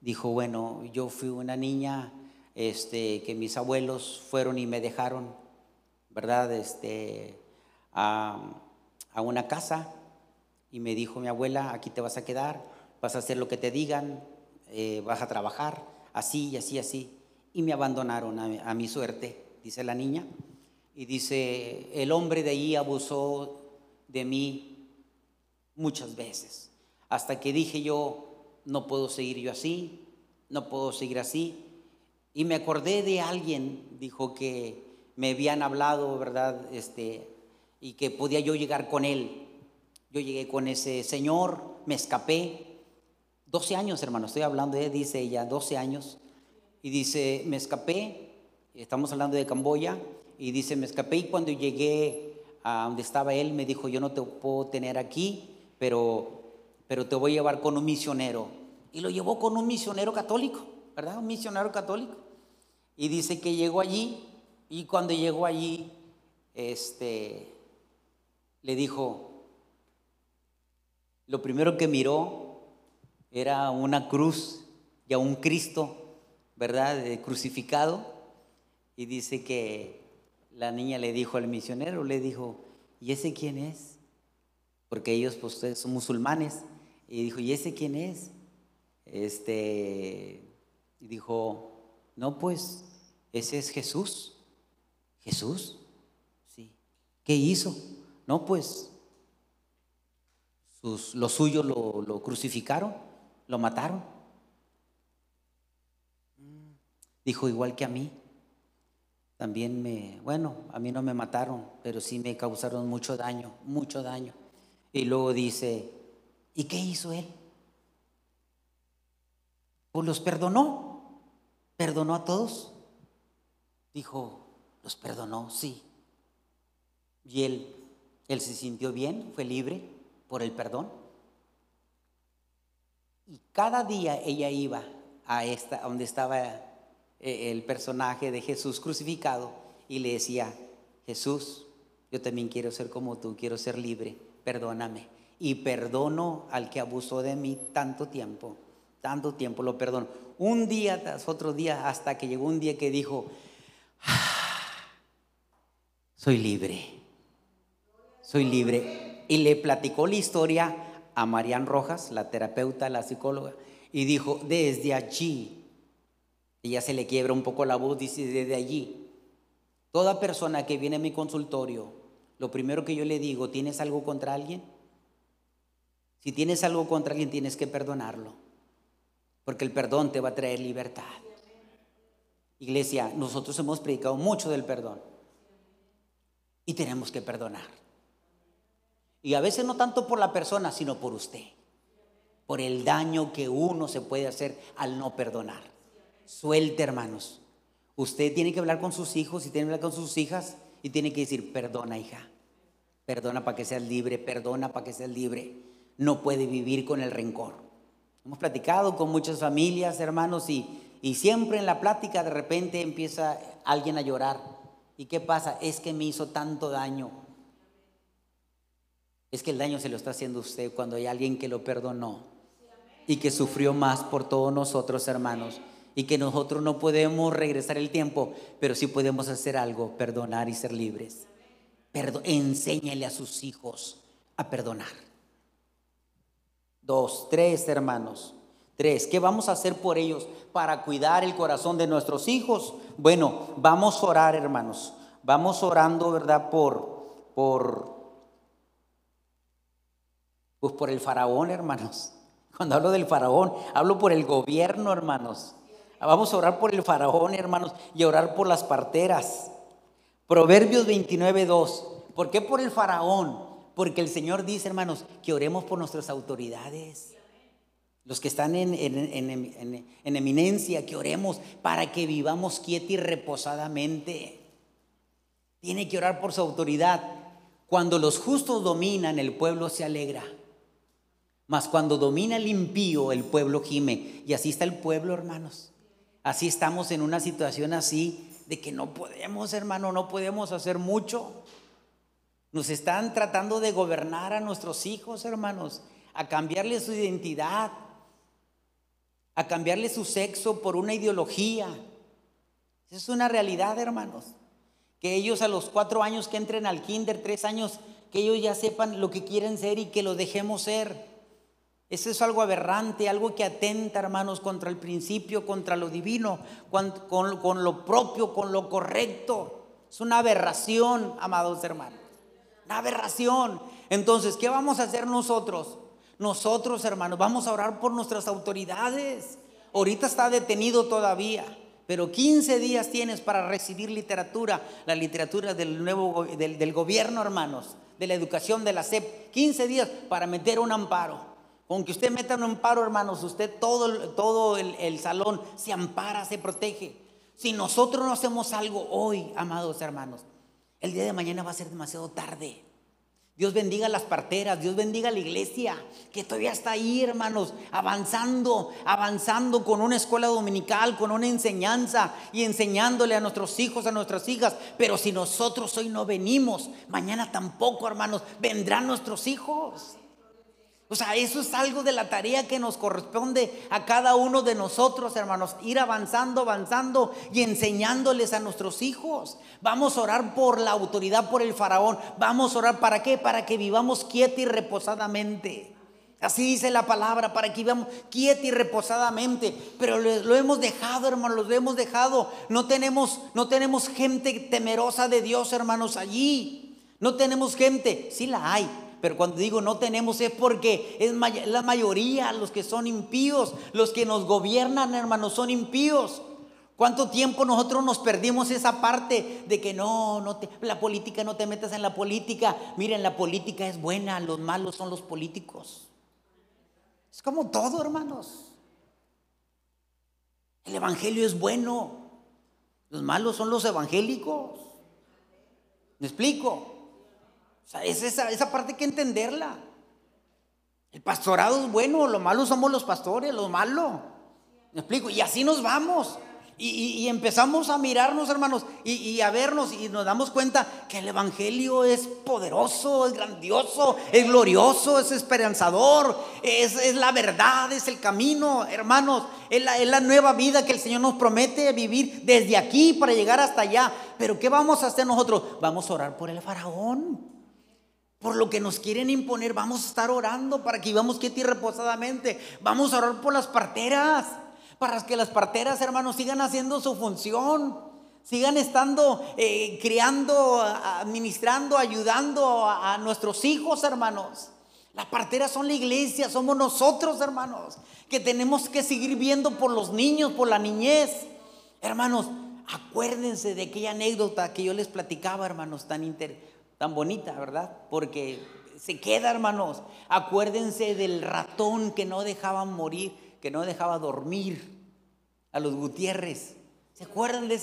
Dijo, bueno, yo fui una niña este, que mis abuelos fueron y me dejaron, ¿verdad? Este, a, a una casa. Y me dijo mi abuela, aquí te vas a quedar vas a hacer lo que te digan, eh, vas a trabajar, así y así, así. Y me abandonaron a, mi suerte, dice la niña. Y dice, el hombre de ahí abusó de mí muchas veces, hasta que dije yo, no puedo seguir yo así, no puedo seguir así. Y me acordé de alguien, dijo que me habían hablado, ¿verdad? Este, y que podía yo llegar con él. Yo llegué con ese señor, me escapé, 12 años, hermano, estoy hablando de, dice ella, 12 años. Y dice, me escapé, estamos hablando de Camboya, y dice, me escapé y cuando llegué a donde estaba él, me dijo, yo no te puedo tener aquí, pero, pero te voy a llevar con un misionero. Y lo llevó con un misionero católico, ¿verdad? Un misionero católico. Y dice que llegó allí, y cuando llegó allí, este, le dijo, lo primero que miró era una cruz y a un Cristo, ¿verdad? crucificado. Y dice que la niña le dijo al misionero, le dijo, ¿y ese quién es? Porque ellos pues son musulmanes. Y dijo, ¿y ese quién es? Este, y dijo, no, pues ese es Jesús. Jesús, sí. ¿Qué hizo? No, pues los suyos lo, lo crucificaron, lo mataron. Dijo, igual que a mí. También me, bueno, a mí no me mataron, pero sí me causaron mucho daño, mucho daño. Y luego dice, ¿y qué hizo él? Pues los perdonó, perdonó a todos. Dijo, los perdonó, sí. Y él, él se sintió bien, fue libre por el perdón. Y cada día ella iba a esta, donde estaba eh, el personaje de Jesús crucificado y le decía, Jesús, yo también quiero ser como tú, quiero ser libre, perdóname. Y perdono al que abusó de mí tanto tiempo, tanto tiempo lo perdono. Un día tras otro día, hasta que llegó un día que dijo, ah, soy libre, soy libre. Y le platicó la historia a Marian Rojas, la terapeuta, la psicóloga, y dijo, desde allí ya se le quiebra un poco la voz, dice desde allí. Toda persona que viene a mi consultorio, lo primero que yo le digo, ¿tienes algo contra alguien? Si tienes algo contra alguien, tienes que perdonarlo. Porque el perdón te va a traer libertad. Iglesia, nosotros hemos predicado mucho del perdón. Y tenemos que perdonar. Y a veces no tanto por la persona, sino por usted. Por el daño que uno se puede hacer al no perdonar. Suelte, hermanos. Usted tiene que hablar con sus hijos y tiene que hablar con sus hijas y tiene que decir, perdona, hija. Perdona para que seas libre, perdona para que seas libre. No puede vivir con el rencor. Hemos platicado con muchas familias, hermanos, y, y siempre en la plática de repente empieza alguien a llorar. ¿Y qué pasa? Es que me hizo tanto daño. Es que el daño se lo está haciendo usted cuando hay alguien que lo perdonó y que sufrió más por todos nosotros, hermanos y que nosotros no podemos regresar el tiempo, pero sí podemos hacer algo, perdonar y ser libres. enséñale a sus hijos a perdonar. Dos, tres hermanos. Tres, ¿qué vamos a hacer por ellos para cuidar el corazón de nuestros hijos? Bueno, vamos a orar, hermanos. Vamos orando, ¿verdad? Por, por, pues por el faraón, hermanos. Cuando hablo del faraón, hablo por el gobierno, hermanos. Vamos a orar por el faraón, hermanos, y a orar por las parteras. Proverbios 29, 2. ¿Por qué por el faraón? Porque el Señor dice, hermanos, que oremos por nuestras autoridades. Los que están en, en, eminencia, que oremos para que vivamos quieta y reposadamente. Tiene que orar por su autoridad. Cuando los justos dominan, el pueblo se alegra. Mas cuando domina el impío, el pueblo gime. Y así está el pueblo, hermanos. Así estamos en una situación así de que no podemos, hermano, no podemos hacer mucho. Nos están tratando de gobernar a nuestros hijos, hermanos, a cambiarle su identidad, a cambiarle su sexo por una ideología. Esa es una realidad, hermanos. Que ellos a los cuatro años que entren al kinder, tres años, que ellos ya sepan lo que quieren ser y que lo dejemos ser. Eso es algo aberrante, algo que atenta, hermanos, contra el principio, contra lo divino, con, lo propio, con lo correcto. Es una aberración, amados hermanos. Una aberración. Entonces, ¿qué vamos a hacer nosotros? Nosotros, hermanos, vamos a orar por nuestras autoridades. Ahorita está detenido todavía, pero 15 días tienes para recibir literatura, la literatura del nuevo del gobierno, hermanos, de la educación de la SEP. 15 días para meter un amparo. Aunque usted meta un amparo, hermanos, usted todo, todo el, el salón se ampara, se protege. Si nosotros no hacemos algo hoy, amados hermanos, el día de mañana va a ser demasiado tarde. Dios bendiga las parteras, Dios bendiga la iglesia, que todavía está ahí, hermanos, avanzando, avanzando con una escuela dominical, con una enseñanza y enseñándole a nuestros hijos, a nuestras hijas. Pero si nosotros hoy no venimos, mañana tampoco, hermanos, vendrán nuestros hijos. O sea, eso es algo de la tarea que nos corresponde a cada uno de nosotros, hermanos, ir avanzando, avanzando y enseñándoles a nuestros hijos. Vamos a orar por la autoridad, por el faraón. Vamos a orar para qué? Para que vivamos quieta y reposadamente. Así dice la palabra, para que vivamos quieta y reposadamente. Pero lo, hemos dejado, hermanos, lo hemos dejado. No tenemos, no tenemos gente temerosa de Dios, hermanos, allí. No tenemos gente, sí la hay, pero cuando digo no tenemos es porque es la mayoría, los que son impíos, los que nos gobiernan, hermanos, son impíos. ¿Cuánto tiempo nosotros nos perdimos esa parte de que no, no te, la política no te metas en la política? Miren, la política es buena, los malos son los políticos. Es como todo, hermanos. El evangelio es bueno. Los malos son los evangélicos. ¿Me explico? O sea, es esa, esa parte hay que entenderla. El pastorado es bueno, lo malo somos los pastores, los malos. ¿Me explico? Y así nos vamos. Y, empezamos a mirarnos, hermanos, y, a vernos y nos damos cuenta que el Evangelio es poderoso, es grandioso, es glorioso, es esperanzador, es, la verdad, es el camino, hermanos, es la, es la nueva vida que el Señor nos promete vivir desde aquí para llegar hasta allá. Pero ¿qué vamos a hacer nosotros? Vamos a orar por el faraón por lo que nos quieren imponer, vamos a estar orando para que vivamos quieti y reposadamente. Vamos a orar por las parteras para que las parteras, hermanos, sigan haciendo su función, sigan estando eh, criando, administrando, ayudando a, nuestros hijos, hermanos. Las parteras son la iglesia, somos nosotros, hermanos, que tenemos que seguir viendo por los niños, por la niñez. Hermanos, acuérdense de aquella anécdota que yo les platicaba, hermanos, tan, tan bonita, ¿verdad? Porque se queda, hermanos. Acuérdense del ratón que no dejaban morir que no dejaba dormir a los Gutiérrez. ¿Se acuerdan de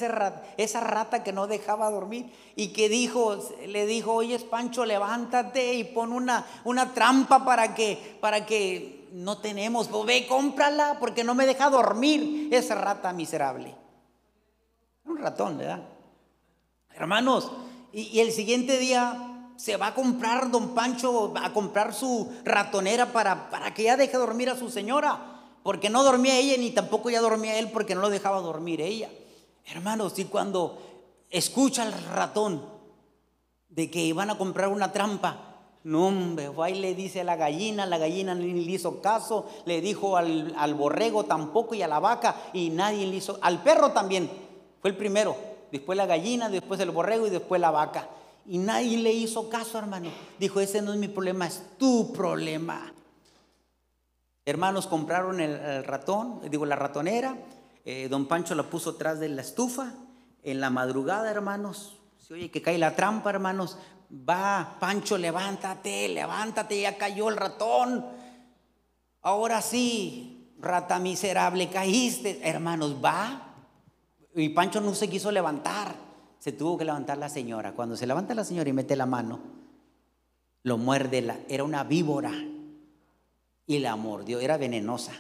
esa rata que no dejaba dormir? Y que dijo, le dijo, oye Pancho, levántate y pon una, una trampa para que, para que no tenemos. Pues ve, cómprala porque no me deja dormir esa rata miserable. Un ratón, ¿verdad? Hermanos, y, el siguiente día se va a comprar don Pancho, a comprar su ratonera para, para que ya deje dormir a su señora porque no dormía ella ni tampoco ya dormía él porque no lo dejaba dormir ella. Hermanos, y cuando escucha al ratón de que iban a comprar una trampa, no, hombre, va le dice a la gallina, la gallina ni le hizo caso, le dijo al, al, borrego tampoco y a la vaca y nadie le hizo, al perro también, fue el primero, después la gallina, después el borrego y después la vaca. Y nadie le hizo caso, hermano. Dijo, ese no es mi problema, es tu problema. Hermanos compraron el, ratón, digo la ratonera, eh, don Pancho la puso atrás de la estufa, en la madrugada, hermanos, se oye que cae la trampa, hermanos, va, Pancho, levántate, levántate, ya cayó el ratón, ahora sí, rata miserable, caíste, hermanos, va, y Pancho no se quiso levantar, se tuvo que levantar la señora, cuando se levanta la señora y mete la mano, lo muerde, la, era una víbora, y la mordió, era venenosa.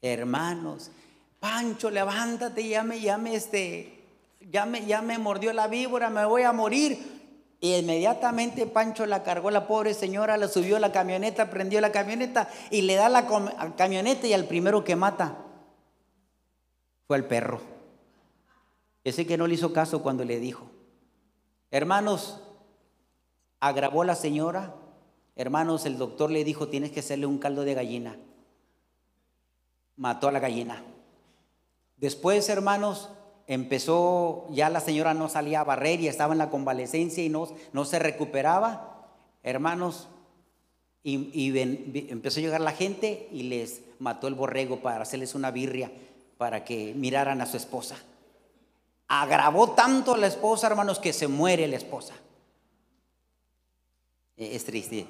Hermanos, Pancho, levántate, ya me, ya me, este, ya me, mordió la víbora, me voy a morir. Y inmediatamente Pancho la cargó la pobre señora, la subió a la camioneta, prendió la camioneta y le da la camioneta y al primero que mata fue al perro. Que no le hizo caso cuando le dijo. Hermanos, agravó la señora, Hermanos, el doctor le dijo, tienes que hacerle un caldo de gallina. Mató a la gallina. Después, hermanos, empezó, ya la señora no salía a barrer y estaba en la convalecencia y no, no se recuperaba. Hermanos, y, empezó a llegar la gente y les mató el borrego para hacerles una birria, para que miraran a su esposa. Agravó tanto a la esposa, hermanos, que se muere la esposa. Es triste.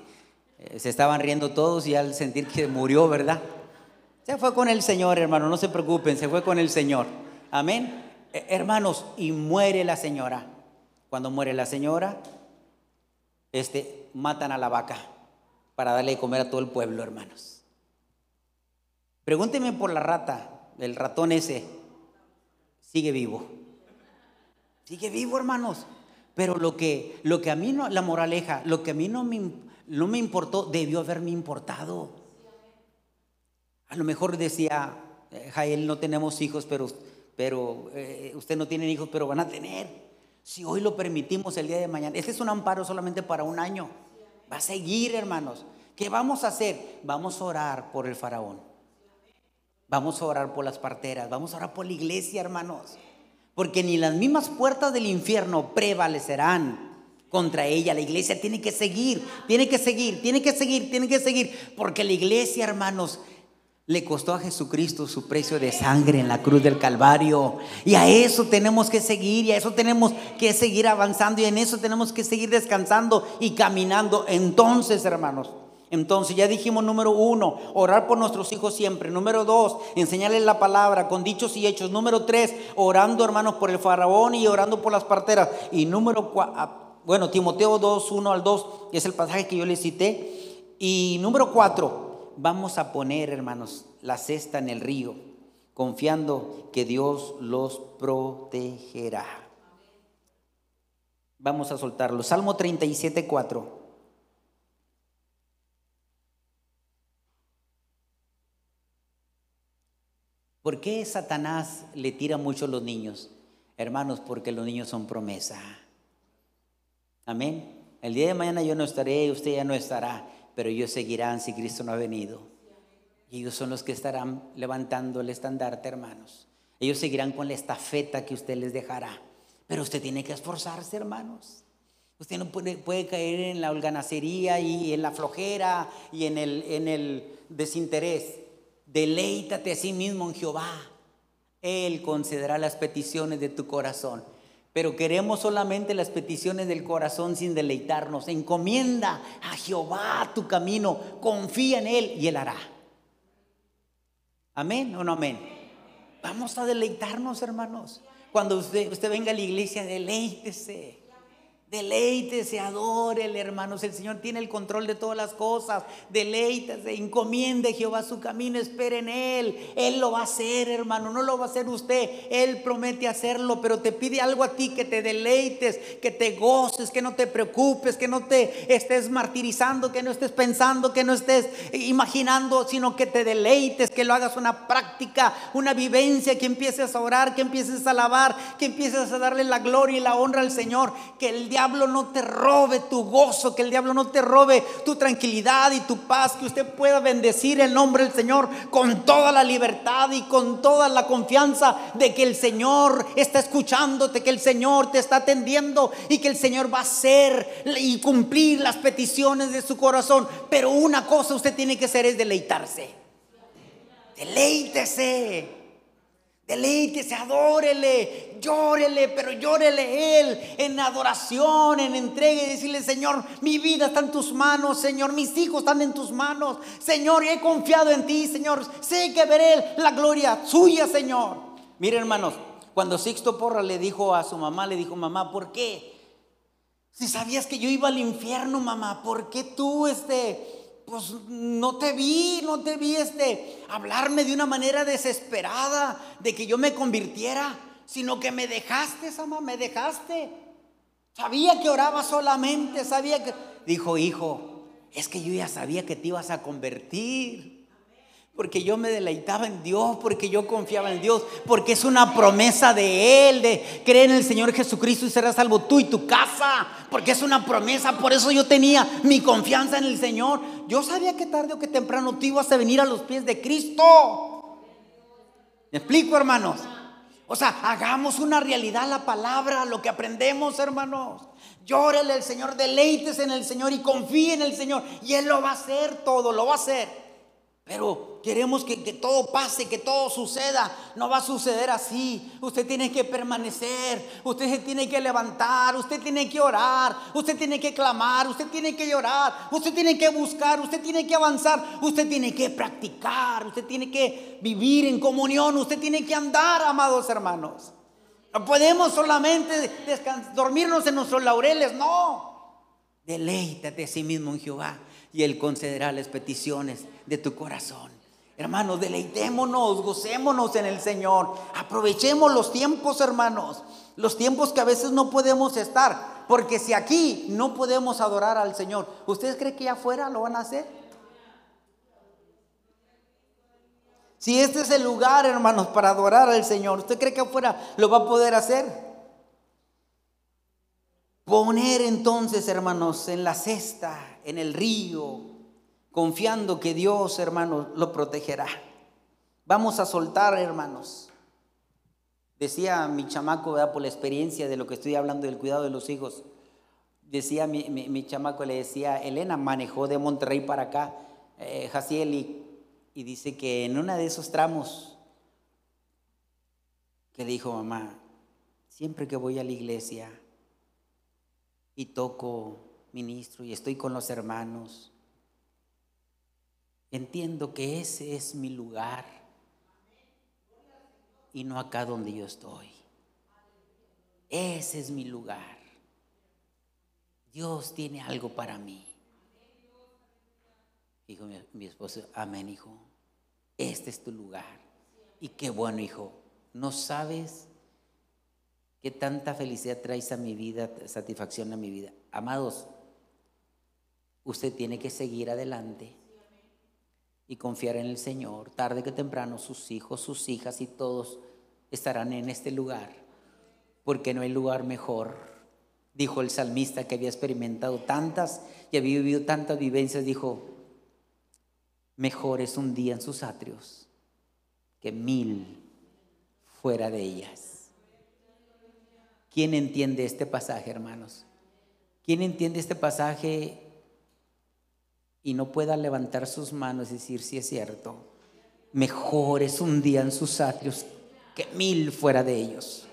Eh, se estaban riendo todos y al sentir que murió, ¿verdad? Se fue con el Señor, hermano, no se preocupen, se fue con el Señor. Amén. Eh, hermanos, y muere la señora. Cuando muere la señora, este, matan a la vaca para darle de comer a todo el pueblo, hermanos. Pregúntenme por la rata, el ratón ese, sigue vivo. Sigue vivo, hermanos. Pero lo que, lo que a mí no, la moraleja, lo que a mí no me, no me importó, debió haberme importado. A lo mejor decía, eh, Jael, no tenemos hijos, pero, pero eh, usted no tiene hijos, pero van a tener. Si hoy lo permitimos el día de mañana, este es un amparo solamente para un año. Va a seguir, hermanos. ¿Qué vamos a hacer? Vamos a orar por el faraón. Vamos a orar por las parteras. Vamos a orar por la iglesia, hermanos. Porque ni las mismas puertas del infierno prevalecerán contra ella. La iglesia tiene que seguir, tiene que seguir, tiene que seguir, tiene que seguir. Porque la iglesia, hermanos, le costó a Jesucristo su precio de sangre en la cruz del Calvario. Y a eso tenemos que seguir, y a eso tenemos que seguir avanzando, y en eso tenemos que seguir descansando y caminando. Entonces, hermanos, entonces ya dijimos número uno, orar por nuestros hijos siempre. Número dos, enseñarles la palabra con dichos y hechos. Número tres, orando hermanos por el faraón y orando por las parteras. Y número cuatro, ah, bueno, Timoteo 2, 1 al 2 es el pasaje que yo les cité. Y número cuatro, vamos a poner, hermanos, la cesta en el río, confiando que Dios los protegerá. Vamos a soltarlo. Salmo 37, 4. ¿Por qué Satanás le tira mucho a los niños? Hermanos, porque los niños son promesa. Amén. El día de mañana yo no estaré, usted ya no estará pero ellos seguirán si Cristo no ha venido. Y ellos son los que estarán levantando el estandarte, hermanos. Ellos seguirán con la estafeta que usted les dejará. Pero usted tiene que esforzarse, hermanos. Usted no puede, caer en la holganacería y en la flojera y en el desinterés. Deleítate a sí mismo en Jehová. Él concederá las peticiones de tu corazón. Pero queremos solamente las peticiones del corazón sin deleitarnos. Encomienda a Jehová tu camino, confía en Él y Él hará. Amén o no amén. Vamos a deleitarnos, hermanos. Cuando usted, usted venga a la iglesia, deleítese. Deleítese, adórele, hermanos. El Señor tiene el control de todas las cosas. Deleítese, encomiende Jehová su camino, espere en Él. Él lo va a hacer, hermano. No lo va a hacer usted. Él promete hacerlo, pero te pide algo a ti: que te deleites, que te goces, que no te preocupes, que no te estés martirizando, que no estés pensando, que no estés imaginando, sino que te deleites, que lo hagas una práctica, una vivencia, que empieces a orar, que empieces a alabar, que empieces a darle la gloria y la honra al Señor. Que el diablo no te robe tu gozo, que el diablo no te robe tu tranquilidad y tu paz, que usted pueda bendecir el nombre del Señor con toda la libertad y con toda la confianza de que el Señor está escuchándote, que el Señor te está atendiendo y que el Señor va a hacer y cumplir las peticiones de su corazón. Pero una cosa usted tiene que hacer es deleitarse. Deleítese. Deleítese, adórele, llórele, pero llórele Él en adoración, en entrega y decirle, Señor, mi vida está en tus manos, Señor, mis hijos están en tus manos, Señor, he confiado en ti, Señor, sé que veré la gloria suya, Señor. Mire, hermanos, cuando Sixto Porra le dijo a su mamá, le dijo, mamá, ¿por qué? Si sabías que yo iba al infierno, mamá, ¿por qué tú, este, pues no te vi, no te vi este, hablarme de una manera desesperada de que yo me convirtiera, sino que me dejaste, Sama, me dejaste. Sabía que oraba solamente, sabía que... Dijo, hijo, es que yo ya sabía que te ibas a convertir porque yo me deleitaba en Dios, porque yo confiaba en Dios, porque es una promesa de Él, de creer en el Señor Jesucristo y serás salvo tú y tu casa, porque es una promesa, por eso yo tenía mi confianza en el Señor. Yo sabía que tarde o que temprano tú ibas a venir a los pies de Cristo. ¿Me explico, hermanos? O sea, hagamos una realidad la palabra, lo que aprendemos, hermanos. Llórele al Señor, deleites en el Señor y confíe en el Señor. Y Él lo va a hacer todo, lo va a hacer. Pero queremos que, todo pase, que todo suceda. No va a suceder así. Usted tiene que permanecer. Usted se tiene que levantar. Usted tiene que orar. Usted tiene que clamar. Usted tiene que llorar. Usted tiene que buscar. Usted tiene que avanzar. Usted tiene que practicar. Usted tiene que vivir en comunión. Usted tiene que andar, amados hermanos. No podemos solamente dormirnos en nuestros laureles. No. Deleítate a sí mismo en Jehová y Él concederá las peticiones de tu corazón. Hermanos, deleitémonos, gocémonos en el Señor. Aprovechemos los tiempos, hermanos. Los tiempos que a veces no podemos estar. Porque si aquí no podemos adorar al Señor, ¿ustedes creen que afuera lo van a hacer? Si este es el lugar, hermanos, para adorar al Señor, ¿usted cree que afuera lo va a poder hacer? Poner entonces, hermanos, en la cesta, en el río, confiando que Dios, hermanos, lo protegerá. Vamos a soltar, hermanos. Decía mi chamaco, ¿verdad? por la experiencia de lo que estoy hablando del cuidado de los hijos. decía mi, chamaco, le decía, Elena manejó de Monterrey para acá, eh, y, y dice que en uno de esos tramos, que dijo mamá, siempre que voy a la iglesia y toco ministro y estoy con los hermanos, entiendo que ese es mi lugar y no acá donde yo estoy. Ese es mi lugar. Dios tiene algo para mí. Dijo mi, esposo, amén, hijo. Este es tu lugar. Y qué bueno, hijo. No sabes qué tanta felicidad traes a mi vida, satisfacción a mi vida. Amados, usted tiene que seguir adelante y confiar en el Señor. Tarde que temprano sus hijos, sus hijas y todos estarán en este lugar, porque no hay lugar mejor. Dijo el salmista que había experimentado tantas y había vivido tantas vivencias, dijo, mejor es un día en sus atrios que mil fuera de ellas. ¿Quién entiende este pasaje, hermanos? ¿Quién entiende este pasaje y no pueda levantar sus manos y decir si es cierto? Mejor es un día en sus atrios que mil fuera de ellos.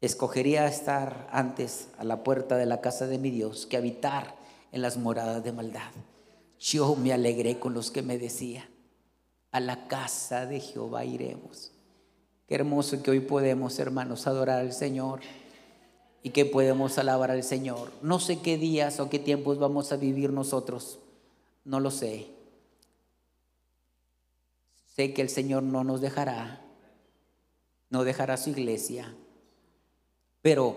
Escogería estar antes a la puerta de la casa de mi Dios que habitar en las moradas de maldad. Yo me alegré con los que me decían, a la casa de Jehová iremos. Qué hermoso que hoy podemos, hermanos, adorar al Señor y que podemos alabar al Señor. No sé qué días o qué tiempos vamos a vivir nosotros, no lo sé. Sé que el Señor no nos dejará, no dejará su iglesia. Pero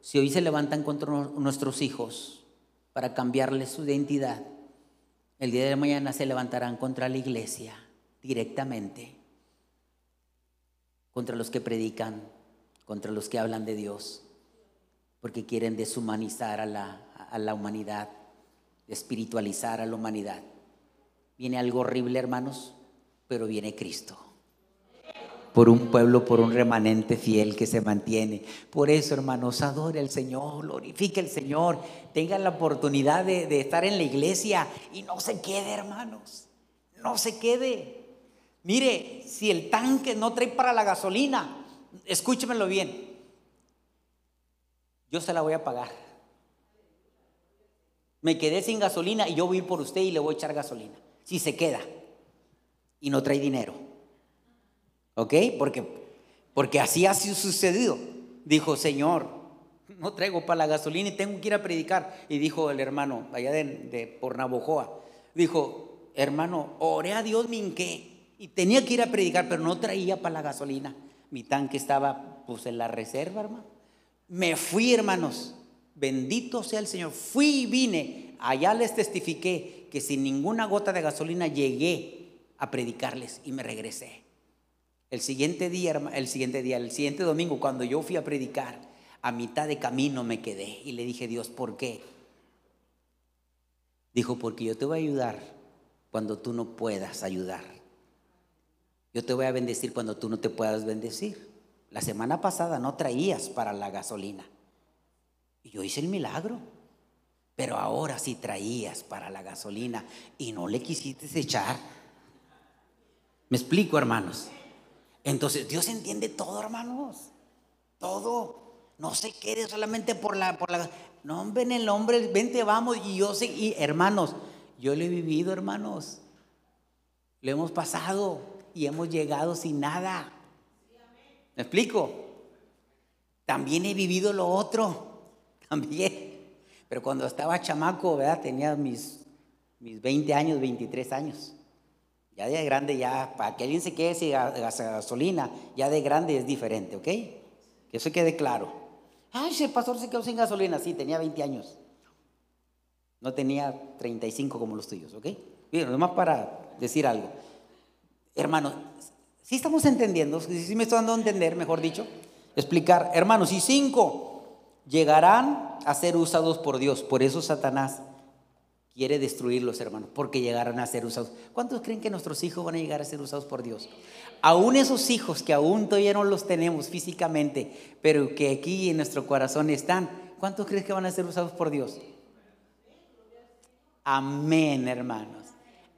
si hoy se levantan contra nuestros hijos para cambiarles su identidad, el día de mañana se levantarán contra la iglesia directamente, contra los que predican, contra los que hablan de Dios, porque quieren deshumanizar a la, a la humanidad, espiritualizar a la humanidad. Viene algo horrible, hermanos, pero viene Cristo por un pueblo, por un remanente fiel que se mantiene. Por eso, hermanos, adore al Señor, glorifique al Señor, tenga la oportunidad de, estar en la iglesia y no se quede, hermanos, no se quede. Mire, si el tanque no trae para la gasolina, escúchemelo bien, yo se la voy a pagar. Me quedé sin gasolina y yo voy por usted y le voy a echar gasolina. Si se queda y no trae dinero. ¿Ok? Porque, porque así ha sucedido. Dijo, Señor, no traigo para la gasolina y tengo que ir a predicar. Y dijo el hermano, allá de, por Navojoa, dijo, hermano, oré a Dios, me Y tenía que ir a predicar, pero no traía para la gasolina. Mi tanque estaba pues en la reserva, hermano. Me fui, hermanos. Bendito sea el Señor. Fui y vine. Allá les testifiqué que sin ninguna gota de gasolina llegué a predicarles y me regresé. El siguiente día, el siguiente día, el siguiente domingo, cuando yo fui a predicar, a mitad de camino me quedé y le dije, Dios, ¿por qué? Dijo, porque yo te voy a ayudar cuando tú no puedas ayudar. Yo te voy a bendecir cuando tú no te puedas bendecir. La semana pasada no traías para la gasolina. Y yo hice el milagro. Pero ahora sí traías para la gasolina y no le quisiste echar. Me explico, hermanos. Entonces, Dios entiende todo, hermanos. Todo. No se quede solamente por la, por la. No, ven el hombre, vente, vamos. Y yo sé, y hermanos, yo lo he vivido, hermanos. Lo hemos pasado y hemos llegado sin nada. ¿Me explico? También he vivido lo otro. También. Pero cuando estaba chamaco, ¿verdad? Tenía mis, mis 20 años, 23 años. Ya de grande, ya, para que alguien se quede sin gasolina, ya de grande es diferente, ¿ok? Que eso quede claro. Ay, ese pastor se quedó sin gasolina, sí, tenía 20 años. No tenía 35 como los tuyos, ¿ok? Bien, nomás para decir algo. Hermano, si estamos entendiendo, si me estoy dando a entender, mejor dicho, explicar, hermanos, y cinco llegarán a ser usados por Dios. Por eso Satanás quiere destruirlos, hermanos, porque llegarán a ser usados. ¿Cuántos creen que nuestros hijos van a llegar a ser usados por Dios? Aún esos hijos que aún todavía no los tenemos físicamente, pero que aquí en nuestro corazón están, ¿Cuántos crees que van a ser usados por Dios? Amén, hermanos.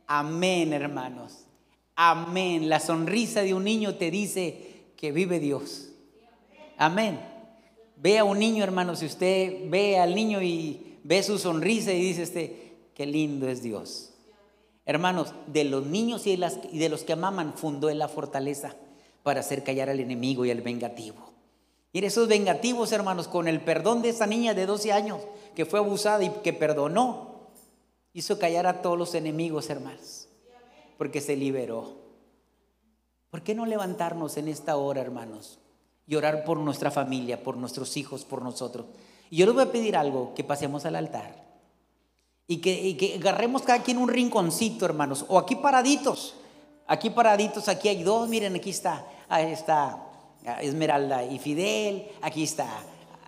Amén, hermanos. Amén. La sonrisa de un niño te dice que vive Dios. Amén. Ve a un niño, hermanos, si usted ve al niño y ve su sonrisa y dice este, qué lindo es Dios. Hermanos, de los niños y de, las, y de los que amaman fundó en la fortaleza para hacer callar al enemigo y al vengativo. Y esos vengativos, hermanos, con el perdón de esa niña de 12 años que fue abusada y que perdonó, hizo callar a todos los enemigos, hermanos, porque se liberó. ¿Por qué no levantarnos en esta hora, hermanos, y orar por nuestra familia, por nuestros hijos, por nosotros? Y yo les voy a pedir algo, que pasemos al altar. Y que, que agarremos cada quien un rinconcito, hermanos, o aquí paraditos. Aquí paraditos, aquí hay dos, miren, aquí está, ahí está Esmeralda y Fidel, aquí está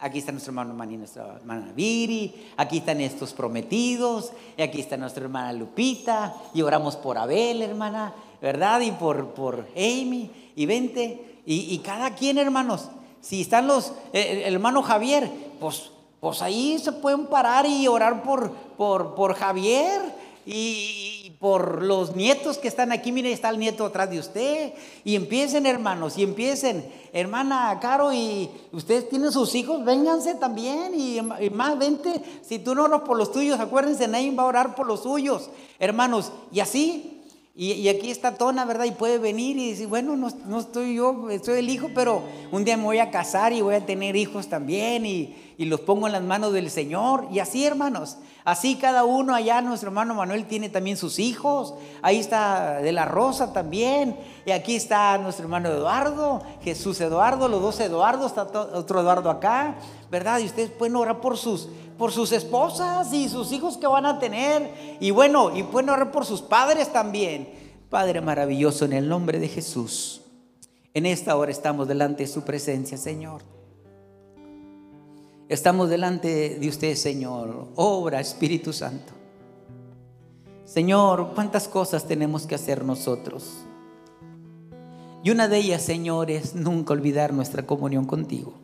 aquí está nuestro hermano Mani, nuestra hermana Viri, aquí están estos prometidos, y aquí está nuestra hermana Lupita, y oramos por Abel, hermana, ¿verdad? Y por, por Amy, y vente, y, cada quien, hermanos, si están los, eh, el, hermano Javier, pues, pues ahí se pueden parar y orar por, por, por Javier, y, por los nietos que están aquí, mire, está el nieto atrás de usted. Y empiecen, hermanos, y empiecen, hermana Caro, y ustedes tienen sus hijos, vénganse también. Y, más, vente, si tú no oras por los tuyos, acuérdense, nadie va a orar por los suyos, hermanos. Y así, y, aquí está Tona, ¿verdad? Y puede venir y decir, bueno, no, no, estoy yo, estoy el hijo, pero un día me voy a casar y voy a tener hijos también y, y los pongo en las manos del Señor. Y así, hermanos, así cada uno allá, nuestro hermano Manuel tiene también sus hijos. Ahí está de la Rosa también. Y aquí está nuestro hermano Eduardo, Jesús Eduardo, los dos Eduardo, está otro Eduardo acá, ¿verdad? Y ustedes pueden orar por sus, por sus esposas y sus hijos que van a tener. Y bueno, y pueden orar por sus padres también. Padre maravilloso, en el nombre de Jesús. En esta hora estamos delante de su presencia, Señor. Estamos delante de usted, Señor. Obra, Espíritu Santo. Señor, ¿cuántas cosas tenemos que hacer nosotros? Y una de ellas, Señor, es nunca olvidar nuestra comunión contigo.